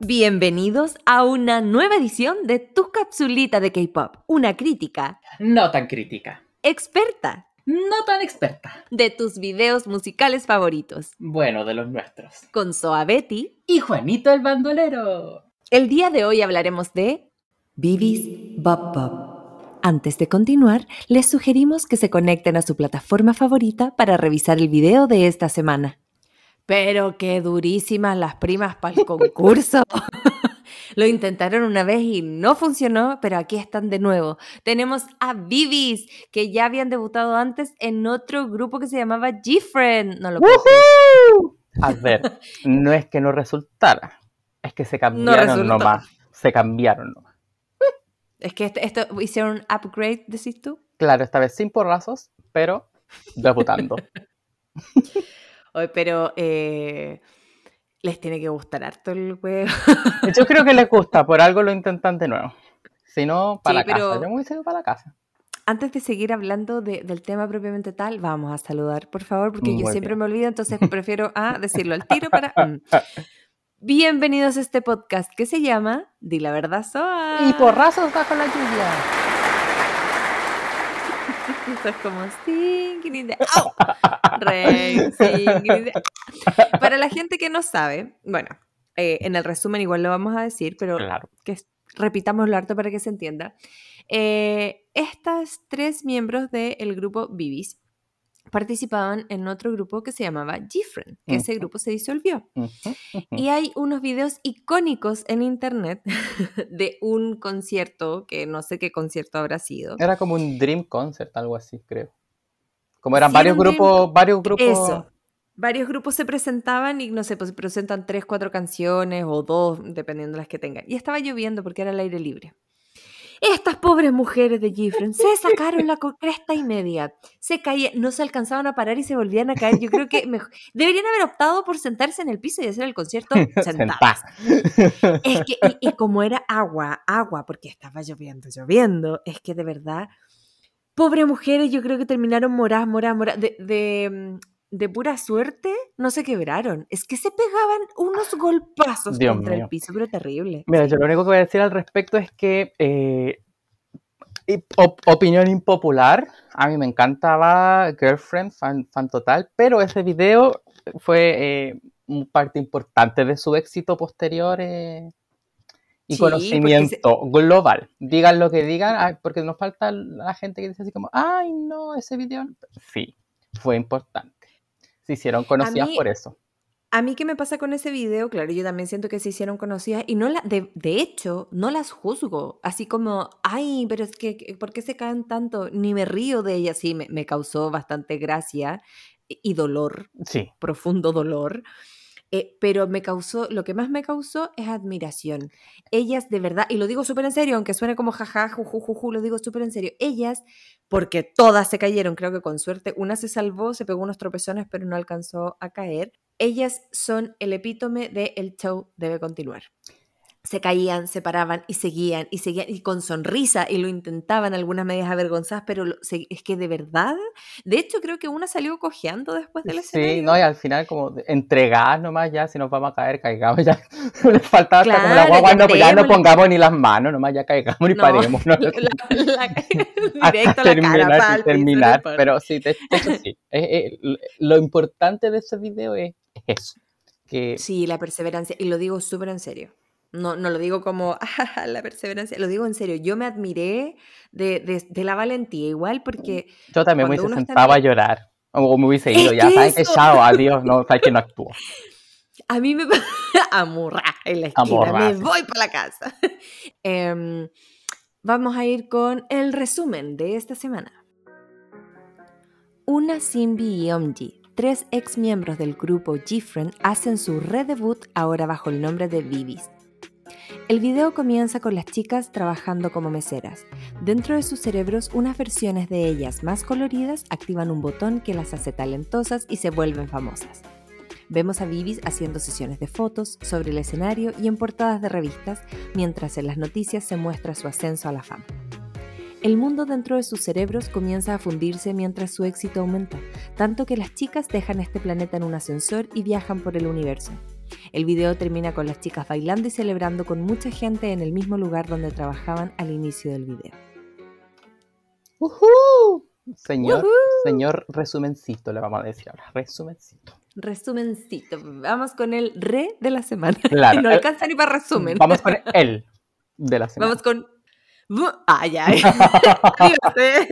Bienvenidos a una nueva edición de Tu Capsulita de K-Pop, una crítica. No tan crítica. Experta. No tan experta. De tus videos musicales favoritos. Bueno, de los nuestros. Con Soa Betty. Y Juanito el Bandolero. El día de hoy hablaremos de Vivis Bop Bop. Antes de continuar, les sugerimos que se conecten a su plataforma favorita para revisar el video de esta semana. Pero qué durísimas las primas para el concurso. Lo intentaron una vez y no funcionó, pero aquí están de nuevo. Tenemos a Vivis, que ya habían debutado antes en otro grupo que se llamaba G-Friend. No lo puedo A ver, no es que no resultara, es que se cambiaron nomás. Se cambiaron nomás. Es que esto, esto hicieron un upgrade, decís tú. Claro, esta vez sin porrazos, pero debutando. pero eh, les tiene que gustar harto el juego. Yo creo que les gusta, por algo lo intentan de nuevo. Si no, para la casa. Yo me hubiese para la casa. Antes de seguir hablando del tema propiamente tal, vamos a saludar, por favor, porque yo siempre me olvido, entonces prefiero a decirlo al tiro para... Bienvenidos a este podcast que se llama Di la verdad Soa. Y porrazos bajo la lluvia. Esto es como Para la gente que no sabe, bueno, eh, en el resumen igual lo vamos a decir, pero que repitamos lo harto para que se entienda. Eh, estas tres miembros del grupo Vivis participaban en otro grupo que se llamaba Gfriend, que ese grupo se disolvió. Y hay unos videos icónicos en internet de un concierto, que no sé qué concierto habrá sido. Era como un Dream Concert, algo así, creo. Como eran varios grupos, varios grupos. Eso. Varios grupos se presentaban y no sé, pues se presentan tres, cuatro canciones o dos, dependiendo de las que tengan. Y estaba lloviendo porque era el aire libre. Estas pobres mujeres de Gifren se sacaron la cresta y media. Se caían, no se alcanzaban a parar y se volvían a caer. Yo creo que deberían haber optado por sentarse en el piso y hacer el concierto sentadas. es que, y, como era agua, agua, porque estaba lloviendo, lloviendo, es que de verdad, pobres mujeres, yo creo que terminaron moradas, moradas, moradas. de, mm, de pura suerte no se quebraron. Es que se pegaban unos golpazos contra el piso, pero terrible. Mira, yo lo único que voy a decir al respecto es que, eh, opinión impopular, a mí me encantaba Girlfriend, fan, fan total, pero ese video fue eh, parte importante de su éxito posterior. Eh, y conocimiento global. Digan lo que digan, porque nos falta la gente que dice así como, ay, no, ese video. Sí, fue importante se hicieron conocidas por eso. A mí, ¿qué me pasa con ese video? Claro, yo también siento que se hicieron conocidas y no la, de, hecho, no las juzgo. Así como, ay, pero es que, ¿por qué se caen tanto? Ni me río de ellas. Sí, me, me causó bastante gracia y dolor. Sí. Profundo dolor. Eh, pero me causó, lo que más me causó es admiración. Ellas de verdad, y lo digo súper en serio, aunque suene como jaja, juju, lo digo súper en serio. Ellas, porque todas se cayeron, creo que con suerte, una se salvó, se pegó unos tropezones, pero no alcanzó a caer. Ellas son el epítome de el show debe continuar se caían, se paraban y seguían y seguían y con sonrisa y lo intentaban algunas medias avergonzadas, pero es que de verdad, de hecho creo que una salió cojeando después del escenario. Sí, no, y al final como entregar nomás ya, si nos vamos a caer, caigamos ya. Les faltaba hasta como la guagua, no, pues ya no pongamos ni las manos, nomás ya caigamos y paremos. ¿no? directo terminar, la cara, terminar, pero sí, de, hecho sí. lo importante de ese video es eso. Que... Sí, la perseverancia, y lo digo súper en serio. No, no lo digo como ah, la perseverancia, lo digo en serio. Yo me admiré de, la valentía, igual porque. Yo también me hubiese sentado a llorar. O me hubiese ido, ya sabes que chao, adiós, no, sabes que no actúo. A mí me. Amorra en la esquina, me voy para la casa. Em, vamos a ir con el resumen de esta semana. Una Simbi y Omji, tres ex miembros del grupo G-Friend, hacen su redebut ahora bajo el nombre de Vivis. El video comienza con las chicas trabajando como meseras. Dentro de sus cerebros, unas versiones de ellas más coloridas activan un botón que las hace talentosas y se vuelven famosas. Vemos a Vivis haciendo sesiones de fotos sobre el escenario y en portadas de revistas, mientras en las noticias se muestra su ascenso a la fama. El mundo dentro de sus cerebros comienza a fundirse mientras su éxito aumenta, tanto que las chicas dejan este planeta en un ascensor y viajan por el universo. El video termina con las chicas bailando y celebrando con mucha gente en el mismo lugar donde trabajaban al inicio del video. ¡Uhú! Señor, señor resumencito, le vamos a decir ahora. Resumencito. Resumencito. Vamos con el re de la semana. Claro. no alcanza ni para resumen. Vamos con el de la semana. Vamos con. Ah, ya. Dígase.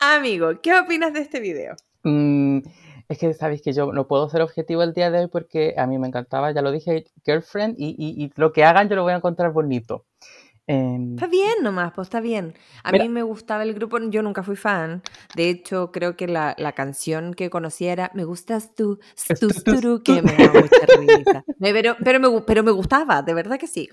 Amigo, ¿qué opinas de este video? Mm, es que sabéis que yo no puedo ser objetivo el día de hoy porque a mí me encantaba, ya lo dije, Girlfriend, y, y- y lo que hagan yo lo voy a encontrar bonito. Em, Está bien nomás, pues está bien. A Mira. mí me gustaba el grupo, yo nunca fui fan. De hecho, creo que la, la canción que conocía era Me gustas tú, Es stu, tu, tu, sturu", tu. que me daba mucha risa. Pero, pero, me, pero me gustaba, de verdad que sí.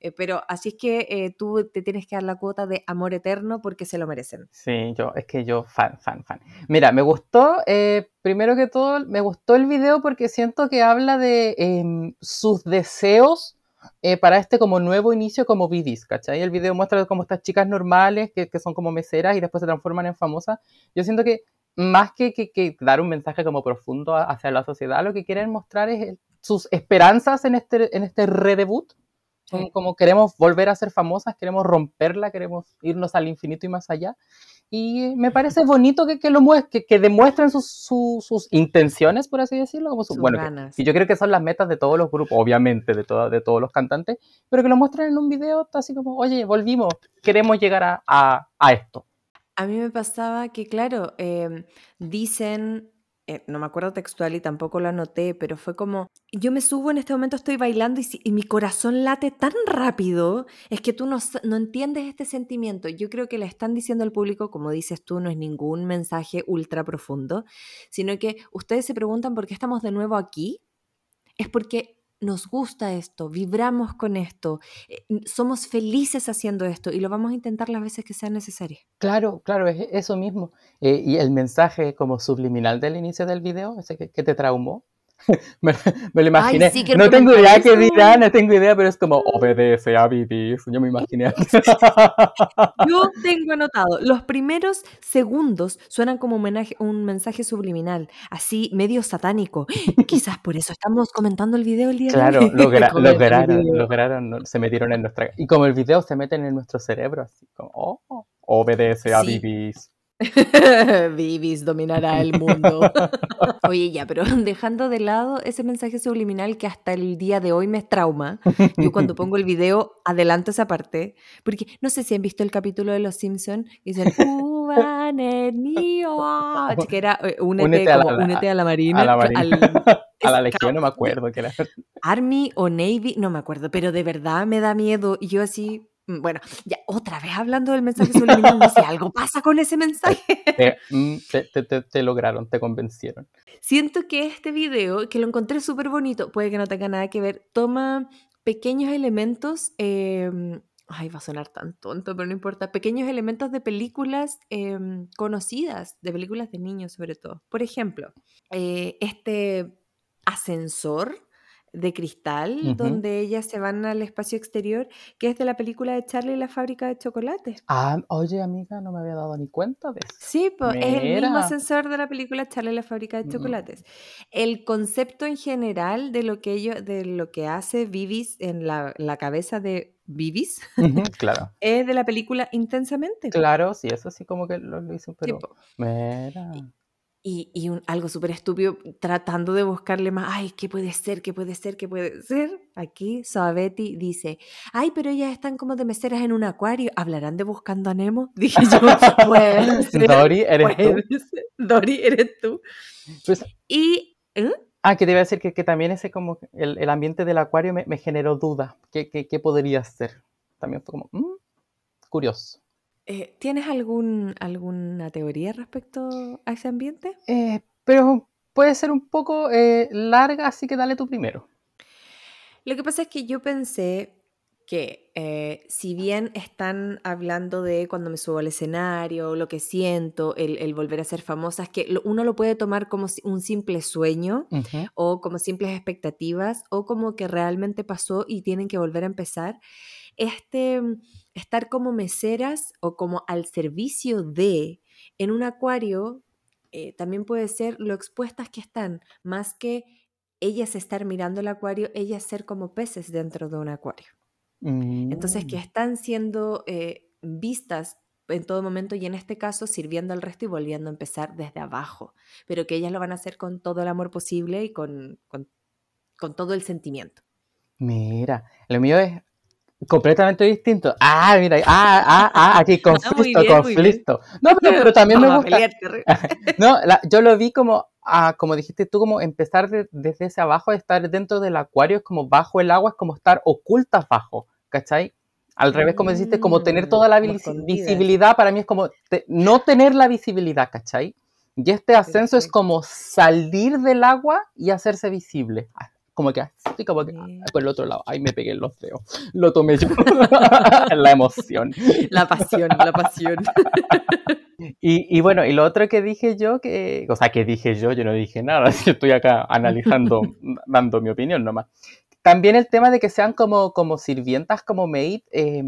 Eh, pero así es que eh, tú te tienes que dar la cuota de amor eterno porque se lo merecen. Sí, yo, es que yo, fan, fan, fan. Mira, me gustó, eh, primero que todo, me gustó el video porque siento que habla de em, sus deseos eh, para este como nuevo inicio como Bidis, ¿cachai? El video muestra como estas chicas normales que, que son como meseras y después se transforman en famosas. Yo siento que más que, que- que dar un mensaje como profundo a- hacia la sociedad, lo que quieren mostrar es el- sus esperanzas en este, en este redebut. Son como queremos volver a ser famosas, queremos romperla, queremos irnos al infinito y más allá. Y me parece bonito que, que lo que, que demuestren sus, su- sus intenciones, por así decirlo. Como Sus bueno, que- y yo creo que son las metas de todos los grupos, obviamente, de, de todos los cantantes, pero que lo muestren en un video, así como, oye, volvimos, queremos llegar a, a- a esto. A mí me pasaba que, claro, em, dicen, eh, no me acuerdo textual y tampoco lo anoté, pero fue como, yo me subo en este momento, estoy bailando y, y mi corazón late tan rápido, es que tú no, no entiendes este sentimiento. Yo creo que le están diciendo al público, como dices tú, no es ningún mensaje ultra profundo, sino que ustedes se preguntan por qué estamos de nuevo aquí. Es porque nos gusta esto, vibramos con esto, eh, somos felices haciendo esto y lo vamos a intentar las veces que sean necesarias. Claro, claro, es eso mismo. Eh, y el mensaje como subliminal del inicio del video, ese que te traumó, me, me lo imaginé. sí, no tengo idea qué dirá, no tengo idea, pero es como obedece a vivir. Yo me imaginé. Yo tengo anotado, los primeros segundos suenan como homenaje- un mensaje subliminal, así medio satánico. Quizás por eso estamos comentando el video el día Claro, de hoy. el lograron, lograron, se metieron en nuestra... Y como el video se meten en nuestro cerebro, así como, oh, obedece a Sí. vivir. Vivis dominará el mundo. Oye, ya, pero dejando de lado ese mensaje subliminal que hasta el día de hoy me trauma, yo cuando pongo el video adelanto esa parte, porque no sé si han visto el capítulo de Los Simpson que dicen que era eh, únete, Únete a la- como, únete a la marina, a la marina. al- A la legión no me acuerdo que era. Army o Navy, no me acuerdo, pero de verdad me da miedo. Y yo así, bueno, ya otra vez hablando del mensaje subliminal, no sé, algo pasa con ese mensaje. Te, mm, te- te- te- te lograron, te convencieron. Siento que este video, que lo encontré súper bonito, puede que no tenga nada que ver, toma pequeños elementos, em, ay, va a sonar tan tonto, pero no importa, pequeños elementos de películas em, conocidas, de películas de niños sobre todo. Por ejemplo, eh, este ascensor de cristal donde ellas se van al espacio exterior, que es de la película de Charlie y la fábrica de chocolates. Ah, oye, amiga, no me había dado ni cuenta de eso. Sí, pues es el mismo ascensor de la película Charlie y la fábrica de Mm. chocolates. El concepto en general de lo que ello- de lo que hace Vivis en la, la cabeza de Vivis Claro, es de la película Intensamente. claro, sí, eso sí como que lo, Sí, pero... po. Mira. Y, y un- algo súper estúpido, tratando de buscarle más, ay, ¿qué puede ser? ¿Qué puede ser? ¿Qué puede ser? Aquí Sabetti dice, ay, pero ellas están como de meseras en un acuario, ¿hablarán de Buscando a Nemo? Dije yo, puede ser, Dory, ¿eres tú? Dori, eres tú. Pues, Y... ¿eh? ah, que te iba a decir que, que también ese como el, el ambiente del acuario me, me generó dudas. ¿Qué, qué, qué podría ser? También fue como, mm, curioso. Eh, ¿Tienes algún, alguna teoría respecto a ese ambiente? Eh, pero puede ser un poco eh, larga, así que dale tú primero. Lo que pasa es que yo pensé que eh, si bien están hablando de cuando me subo al escenario, lo que siento, el, el volver a ser famosa, es que lo- uno lo puede tomar como un simple sueño o como simples expectativas o como que realmente pasó y tienen que volver a empezar. Este, estar como meseras o como al servicio de en un acuario eh, también puede ser lo expuestas que están, más que ellas estar mirando el acuario, ellas ser como peces dentro de un acuario. Entonces, que Mm. están siendo eh, vistas en todo momento y en este caso sirviendo al resto y volviendo a empezar desde abajo, pero que ellas lo van a hacer con todo el amor posible y con, con, con todo el sentimiento. Mira, lo mío es completamente distinto. Ah, mira, ah, ah, ah, aquí Ah, conflicto, bien, conflicto. No, pero, pero también me Vamos gusta. No, la- yo lo vi como, ah, como dijiste tú, como empezar de- desde ese abajo, estar dentro del acuario, es como bajo el agua, es como estar ocultas bajo, ¿cachai? Al revés, como dijiste, como tener Mm, toda la visibilidad, para mí es como te- no tener la visibilidad, ¿cachai? Y este ascenso es como salir del agua y hacerse visible. Ah, Como que así, como que ah, Bien. por el otro lado. Ay, me pegué en los dedos. Lo tomé yo. la emoción. La pasión, la pasión. Y, y bueno, y lo otro que dije yo, que, o sea, que dije yo, yo no dije nada, yo estoy acá analizando, dando mi opinión nomás. También el tema de que sean como, como sirvientas, como maid, eh,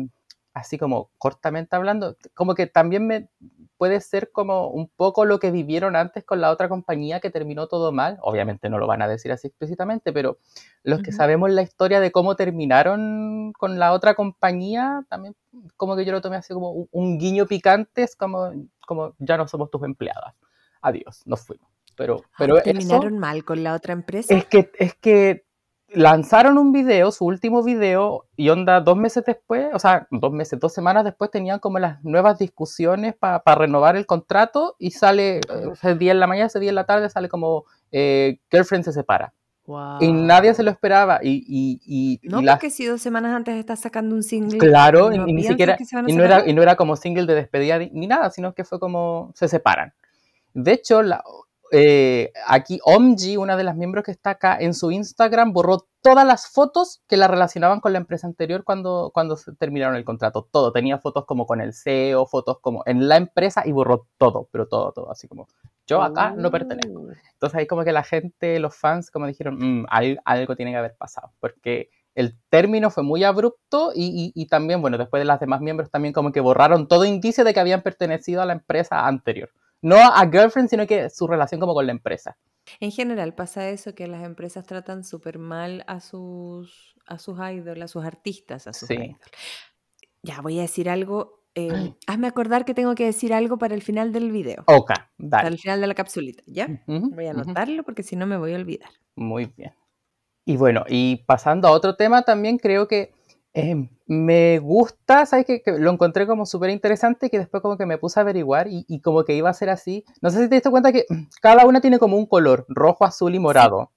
así como cortamente hablando, como que también me puede ser como un poco lo que vivieron antes con la otra compañía que terminó todo mal. Obviamente no lo van a decir así explícitamente, pero los que Ujú. sabemos la historia de cómo terminaron con la otra compañía, también como que yo lo tomé así como un, un guiño picante, es como, como ya no somos tus empleadas. Adiós, nos fuimos. Pero, pero Ay, eso ¿Terminaron mal con la otra empresa? es que, es que lanzaron un video, su último video, y onda dos meses después, o sea, dos meses, dos semanas después tenían como las nuevas discusiones para renovar el contrato y sale eh, ese día en la mañana, ese día en la tarde sale como eh, Girlfriend se separa. Y nadie se lo esperaba. Y, y, y, No, y la- porque si dos semanas antes estás sacando un single. Claro, y, ¿no y ni siquiera, y no, era, y no era como single de despedida ni ni nada, sino que fue como se separan. De hecho, la, eh, aquí Omji, una de las miembros que está acá, en su Instagram borró todas las fotos que la relacionaban con la empresa anterior cuando, cuando se terminaron el contrato. Todo, tenía fotos como con el CEO, fotos como en la empresa y borró todo, pero todo, todo, así como yo acá no pertenezco. Uh, Entonces ahí como que la gente, los fans, como dijeron, "Mm, al- algo tiene que haber pasado, porque el término fue muy abrupto y, y- y también, bueno, después de las demás miembros también como que borraron todo indicio de que habían pertenecido a la empresa anterior. No a Girlfriend, sino que su relación como con la empresa. En general pasa eso, que las empresas tratan súper mal a sus, a sus idols, a sus artistas, a sus Sí. idols. Ya, voy a decir algo. eh, hazme acordar que tengo que decir algo para el final del video, Ok, para dale. el final de la capsulita, ¿ya? Voy a anotarlo porque si no me voy a olvidar. Muy bien. Y bueno, y pasando a otro tema, también creo que eh, me gusta, ¿sabes? Que, que lo encontré como súper interesante que después como que me puse a averiguar y, y como que iba a ser así. No sé si te diste cuenta que cada una tiene como un color, rojo, azul y morado.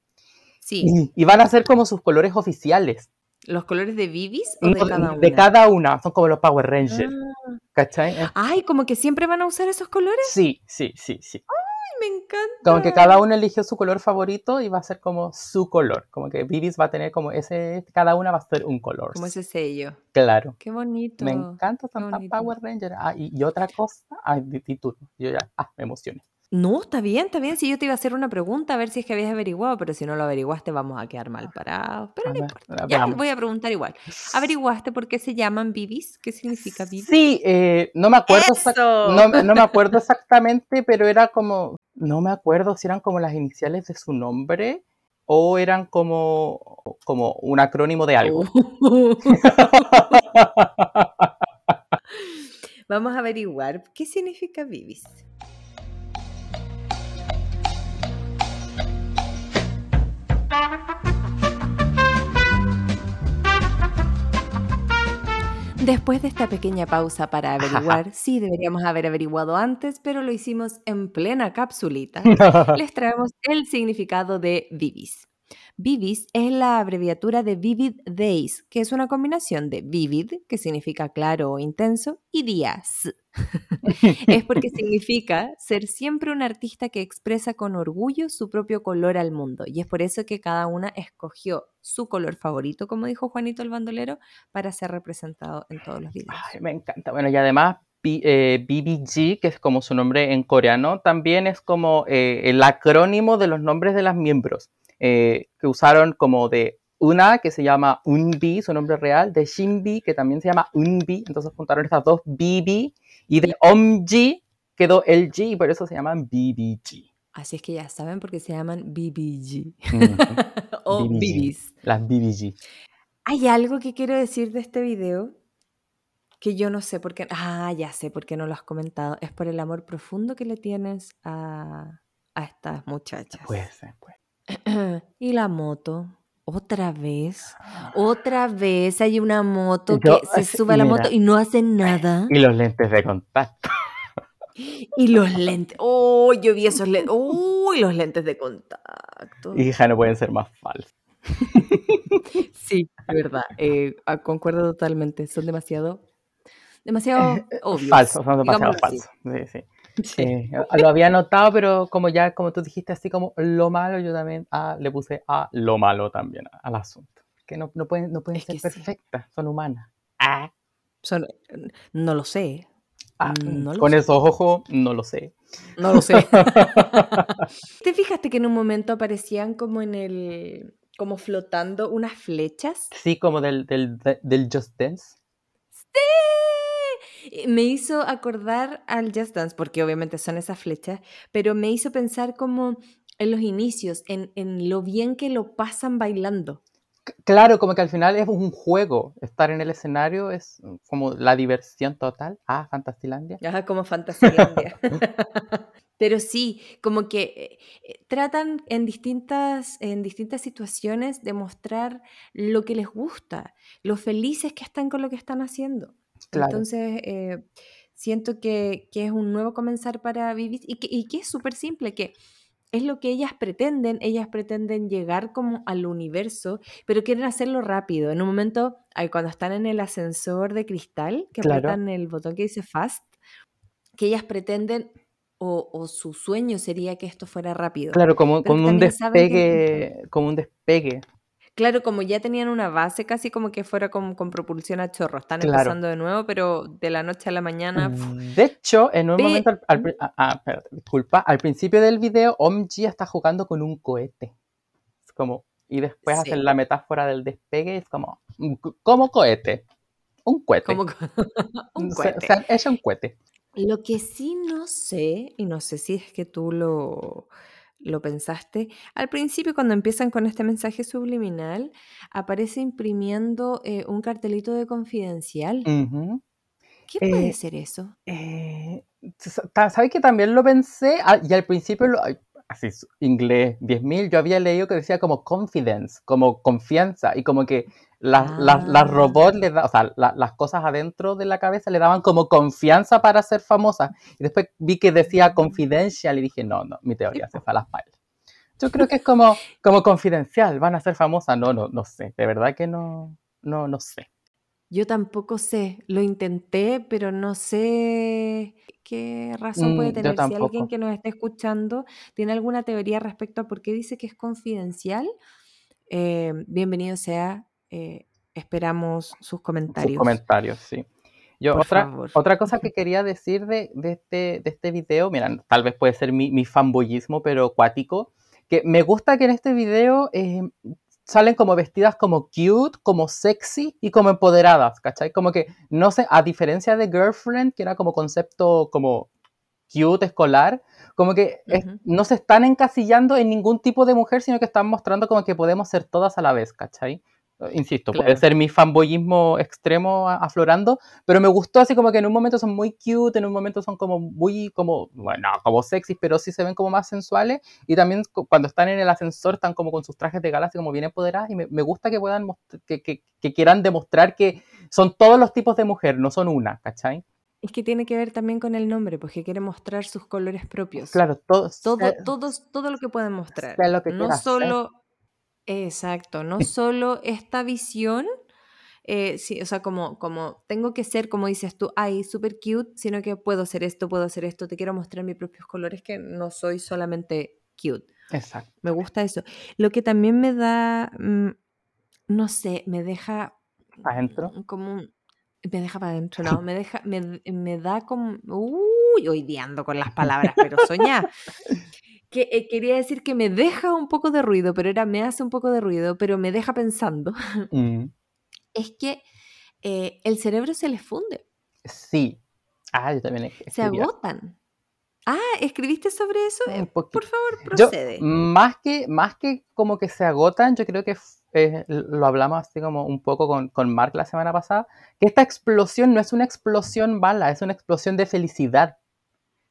Sí, Y, y van a ser como sus colores oficiales. ¿los colores de Vivis o de No, cada una? de cada una, son como los Power Rangers, Ah. ¿cachai? Ay, como que siempre van a usar esos colores. Sí, sí, sí, sí. Ay, me encanta. Como que cada uno eligió su color favorito y va a ser como su color. Como que Vivis va a tener como ese, cada una va a ser un color. Como ese sello. Claro. Qué bonito. Me encanta bonito. Power Ranger. Ah, y, y otra cosa. Ay, tú. Yo ya, ah, me emocioné. No, está bien, está bien. Si yo te iba a hacer una pregunta, a ver si es que habías averiguado, pero si no lo averiguaste, vamos a quedar mal parados. Pero A no ver, importa. Ya, voy a preguntar igual. ¿Averiguaste por qué se llaman Vivis? ¿Qué significa Vivis? Sí, eh, no me acuerdo. No, no me acuerdo exactamente, pero era como. No me acuerdo si eran como las iniciales de su nombre o eran como, como un acrónimo de algo. Vamos a averiguar qué significa Vivis. Después de esta pequeña pausa para averiguar, sí deberíamos haber averiguado antes, pero lo hicimos en plena capsulita, les traemos el significado de Vivis. Vivis es la abreviatura de Vivid Days, que es una combinación de vivid, que significa claro o intenso, y días. es porque significa ser siempre un artista que expresa con orgullo su propio color al mundo. Y es por eso que cada una escogió su color favorito, como dijo Juanito el bandolero, para ser representado en todos los videos. Ay, me encanta. Bueno, y además B- eh, BBG, que es como su nombre en coreano, también es como eh, el acrónimo de los nombres de las miembros, eh, que usaron como de una que se llama Unbi, su nombre real, de Shinbi, que también se llama Unbi, entonces juntaron estas dos BB, y de Omji quedó el G, y por eso se llaman BBG. Así es que ya saben por qué se llaman BBG. Ujú, o BBG. BBs. Las BBG. Hay algo que quiero decir de este video que yo no sé por qué. Ah, ya sé por qué no lo has comentado. Es por el amor profundo que le tienes a, a estas muchachas. Puede ser, pues. y la moto. Otra vez, otra vez hay una moto Yo, que se sube a la mira. moto y no hace nada. Y los lentes de contacto. Y los lentes. Oh, yo vi esos lentes. Uy, los lentes de contacto. Hija, no pueden ser más falsos. Sí, de verdad. eh, ah, concuerdo totalmente. Son demasiado, demasiado obvios. Falsos, son demasiado falsos. Sí, sí. Sí. Lo había notado, pero como ya, como tú dijiste, así como lo malo, yo también ah, le puse a lo malo también al asunto. Que no, no pueden, no pueden Es ser que sí. perfectas, son humanas. Ah, Son- no lo sé. ah, No lo con sé. esos ojos, no lo sé. No lo sé. ¿Te fijaste que en un momento aparecían como en el. como flotando unas flechas? Sí, como del, del, del Just Dance. ¡Sí! Me hizo acordar al Just Dance, porque obviamente son esas flechas, pero me hizo pensar como en los inicios, en, en lo bien que lo pasan bailando. Claro, como que al final es un juego. Estar en el escenario es como la diversión total. Ah, Fantastilandia. Ajá, como Fantasylandia. Pero sí, como que eh, eh, tratan en distintas, en distintas situaciones de mostrar lo que les gusta, lo felices que están con lo que están haciendo. Claro. Entonces, eh, siento que, que es un nuevo comenzar para vivir y que, y que es súper simple, que es lo que ellas pretenden, ellas pretenden llegar como al universo, pero quieren hacerlo rápido. En un momento, cuando están en el ascensor de cristal, que Claro. apretan el botón que dice fast, que ellas pretenden, o, o su sueño sería que esto fuera rápido. Claro, como, como un que- despegue, como un despegue. Claro, como ya tenían una base, casi como que fuera con, con propulsión a chorro. Están Claro. empezando de nuevo, pero de la noche a la mañana. pf, De hecho, en un momento, al, espérate, disculpa, al principio del video, Omji está jugando con un cohete. Es como, y después Sí. hacen la metáfora del despegue, es como, un co- como cohete, un cohete. como un Se- cohete. Se han hecho un cohete. Lo que sí no sé, y no sé si es que tú lo, lo pensaste, al principio cuando empiezan con este mensaje subliminal, aparece imprimiendo eh, un cartelito de confidencial. ¿Qué puede Eh, ser eso? Eh, ¿Sabes que también lo pensé? Ah, y al principio, lo- así, inglés 10.000, yo había leído que decía como confidence, como confianza, y como que las, las, las Ah. robots, le da, o sea, la- las cosas adentro de la cabeza le daban como confianza para ser famosas. Y después vi que decía confidential y dije, no, no, mi teoría se fue a las pailas. Yo creo que es como, como confidencial, van a ser famosas. No, no, no sé, de verdad que no, no, no sé. Yo tampoco sé, lo intenté, pero no sé qué razón puede Mm, yo tener. Si alguien que nos esté escuchando tiene alguna teoría respecto a por qué dice que es confidencial, eh, bienvenido sea. Eh, esperamos sus sus comentarios. comentarios, sí. Yo, Por otra, favor. otra cosa que quería decir de, de este, de este video, mira, tal vez puede ser mi, mi fanboyismo, pero cuático, que me gusta que en este video eh, salen como vestidas como cute, como sexy y como empoderadas, ¿cachai? Como que, no sé, a diferencia de Girlfriend, que era como concepto como cute, escolar, como que es- Ujú. no se están encasillando en ningún tipo de mujer, sino que están mostrando como que podemos ser todas a la vez, ¿cachai? Insisto, puede Claro. ser mi fanboyismo extremo aflorando, pero me gustó así como que en un momento son muy cute, en un momento son como muy, como, bueno, como sexy, pero sí se ven como más sensuales, y también cu- cuando están en el ascensor están como con sus trajes de gala, así como bien empoderadas, y me, me gusta que puedan, que, que- que quieran demostrar que son todos los tipos de mujer, no son una, ¿cachai? Es que tiene que ver también con el nombre, porque quiere mostrar sus colores propios. Claro, todos. Todo, todos, todo lo que pueden mostrar. lo que no quiera ser. solo, exacto, no solo esta visión, eh, sí, o sea, como, como tengo que ser, como dices tú, ay, súper cute, sino que puedo hacer esto, puedo hacer esto, te quiero mostrar mis propios colores, que no soy solamente cute. Exacto. Me gusta eso. Lo que también me da, mm, no sé, me deja Adentro. mm, como un- me deja para adentro, no, me deja, me, me da como, uy, hoy ando con las palabras, pero soñá, que eh, quería decir que me deja un poco de ruido, pero era me hace un poco de ruido, pero me deja pensando, Mm, es que eh, el cerebro se les funde, sí. Ah, yo también se agotan. Ah, ¿escribiste sobre eso? Eh. Por favor, Yo, procede. más que, más que como que se agotan, yo creo que eh, lo hablamos así como un poco con, con Mark la semana pasada, que esta explosión no es una explosión mala, es una explosión de felicidad.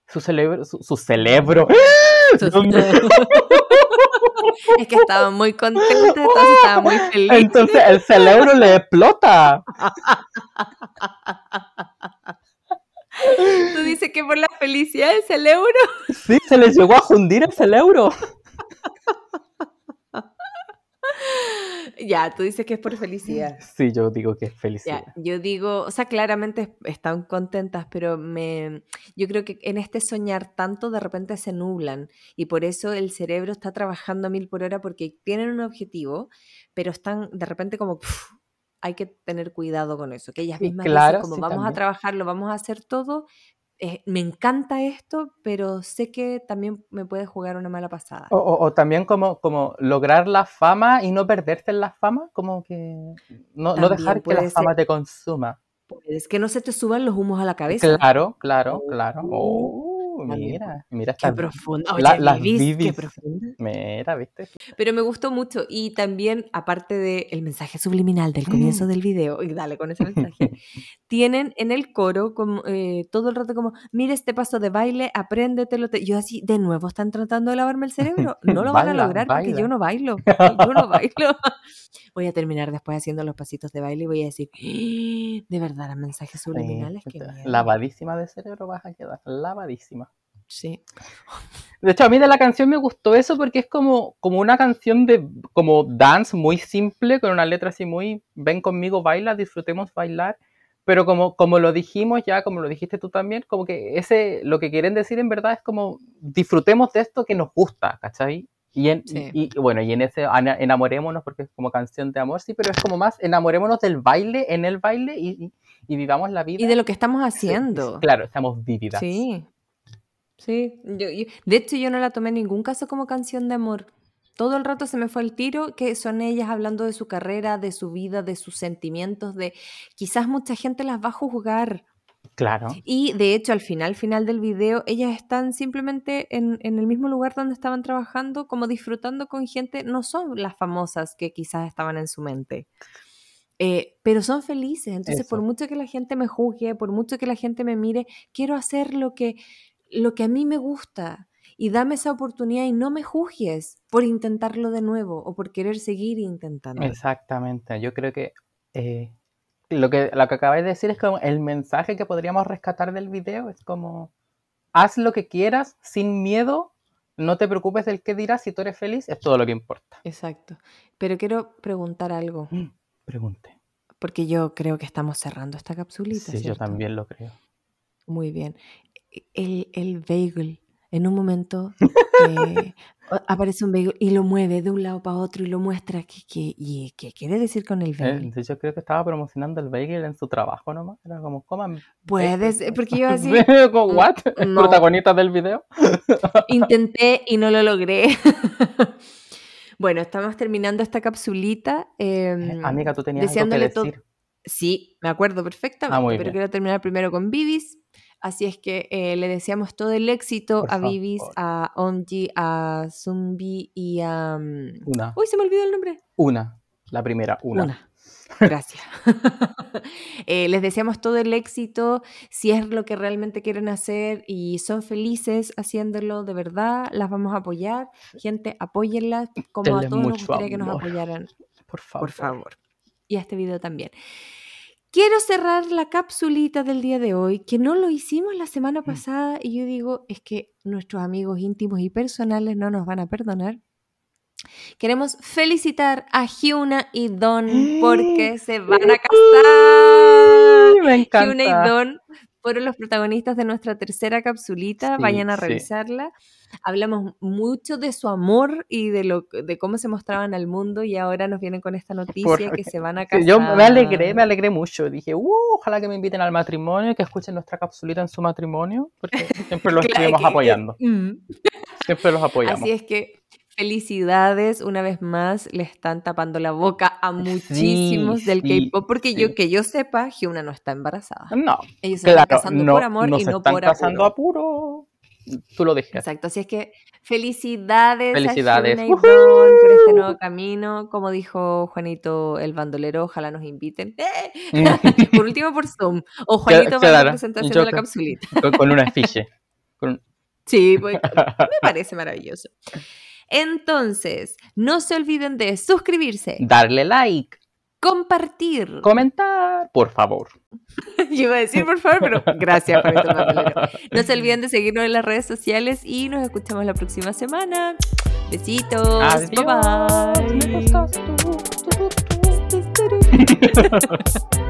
Su cerebro, su, su cerebro. Es que estaban muy contentos, entonces estaban muy felices. Entonces el cerebro le explota. Tú dices que por la felicidad del cerebro. Sí, se les llegó a fundir el cerebro. Ya, tú dices que es por felicidad. Sí, yo digo que es felicidad. Ya, yo digo, o sea, claramente es- están contentas, pero me, yo creo que en este soñar tanto de repente se nublan y por eso el cerebro está trabajando a mil por hora porque tienen un objetivo, pero están de repente como, "Puf, hay que tener cuidado con eso, que ellas mismas claro, dicen como sí, vamos a también. trabajar, lo vamos a hacer todo, eh, me encanta esto, pero sé que también me puede jugar una mala pasada. O, o- o también como, como lograr la fama y no perderse en la fama, como que no, no dejar que la fama te consuma. Es que no se te suban los humos a la cabeza. Claro, claro, claro. Oh, Oh, mira, mira Qué esta, profundo. la- Oye, las Vivis, qué profundo. Mira, ¿viste? Pero me gustó mucho y también, aparte del mensaje subliminal del comienzo del video, y dale con ese mensaje, tienen en el coro como, eh, todo el rato como, mira este paso de baile, apréndetelo. te-". Yo así, de nuevo, están tratando de lavarme el cerebro. No lo van a Baila, lograr porque yo baila. no bailo. Yo no bailo. Voy a terminar después haciendo los pasitos de baile y voy a decir, "Ah, de verdad, los mensajes Sí, subliminales, qué te- miedo". lavadísima de cerebro vas a quedar, lavadísima. Sí. De hecho, a mí de la canción me gustó eso porque es como, como una canción de como dance muy simple, con una letra así muy, ven conmigo, baila, disfrutemos bailar. Pero como, como lo dijimos ya, como lo dijiste tú también, como que ese, lo que quieren decir en verdad es como disfrutemos de esto que nos gusta, ¿cachai? Y, en, Sí. y, y bueno, y en ese enamorémonos, porque es como canción de amor, sí, pero es como más enamorémonos del baile, en el baile y, y- vivamos la vida. Y de lo que estamos Sí, haciendo. Claro, estamos vívidas. Sí, sí. Yo, yo- de hecho, yo no la tomé en ningún caso como canción de amor. Todo el rato se me fue el tiro que son ellas hablando de su carrera, de su vida, de sus sentimientos, de quizás mucha gente las va a juzgar. Claro. Y de hecho, al final, final del video, ellas están simplemente en, en el mismo lugar donde estaban trabajando, como disfrutando con gente, no son las famosas que quizás estaban en su mente. Eh, pero son felices, entonces por mucho que la gente me juzgue, por mucho que la gente me mire, quiero hacer lo que, lo que a mí me gusta y dame esa oportunidad y no me juzgues por intentarlo de nuevo o por querer seguir intentando. Exactamente, yo creo que eh, lo que lo que acabáis de decir es como el mensaje que podríamos rescatar del video es como haz lo que quieras sin miedo, no te preocupes del qué dirás, si tú eres feliz es todo lo que importa. Exacto. Pero quiero preguntar algo, Pregunte. porque yo creo que estamos cerrando esta capsulita. Sí, yo también lo creo. Muy bien. El, el bagel, en un momento eh, aparece un bagel y lo mueve de un lado para otro y lo muestra. ¿Qué, qué, y, ¿qué quiere decir con el Eh, bagel? de hecho, creo que estaba promocionando el bagel en su trabajo nomás. Era como, coman. Puede bagel". ser, porque yo así como, mm, ¿what? no. Protagonista del video. intenté y no lo logré. bueno, estamos terminando esta capsulita. Eh, em, Amiga, tú tenías algo que decir. Sí, me acuerdo perfectamente, Ah, pero bien. quiero terminar primero con Vivis. Así es que eh, le deseamos todo el éxito Por a Vivis, a Omji, a Zumbi y a... mm, Una. Uy, se me olvidó el nombre. Una. La primera, una. Una. Gracias. Eh, les deseamos todo el éxito. Si es lo que realmente quieren hacer y son felices haciéndolo de verdad, las vamos a apoyar. Gente, apóyenlas como a todos nos gustaría que nos apoyaran. Por favor. Por favor. Y a este video también. Quiero cerrar la capsulita del día de hoy, que no lo hicimos la semana pasada y yo digo, es que nuestros amigos íntimos y personales no nos van a perdonar. Queremos felicitar a Hyuna y Don porque se van a casar. Me encanta. Hyuna y Don fueron los protagonistas de nuestra tercera capsulita. Sí, Vayan a sí. revisarla. Hablamos mucho de su amor y de lo de cómo se mostraban al mundo y ahora nos vienen con esta noticia que se van a casar. Sí, Yo me alegré, me alegré mucho. Dije, uh, ojalá que me inviten al matrimonio, que escuchen nuestra capsulita en su matrimonio, porque siempre los Claro, estuvimos que- apoyando. Mm. Siempre los apoyamos. Así es que felicidades, una vez más, le están tapando la boca a muchísimos del sí, K-pop, porque sí. yo que yo sepa, Hyuna no está embarazada. No, Ellos se están casando no, por amor no y no están por apuro. Tú lo dijiste. Exacto, así es que felicidades, Felicidades. a Hyuna y Dawn por este nuevo camino. Como dijo Juanito el bandolero, ojalá nos inviten. ¡Eh! por último por Zoom. O Juanito para la presentación yo de la capsulita. con, con un afiche. Con- Sí, pues, me parece maravilloso. Entonces, no se olviden de suscribirse, darle like, compartir. comentar, por favor. Yo iba a decir por favor, pero gracias, bandolero. No se olviden de seguirnos en las redes sociales y nos escuchamos la próxima semana. Besitos. Adiós. Bye bye. Me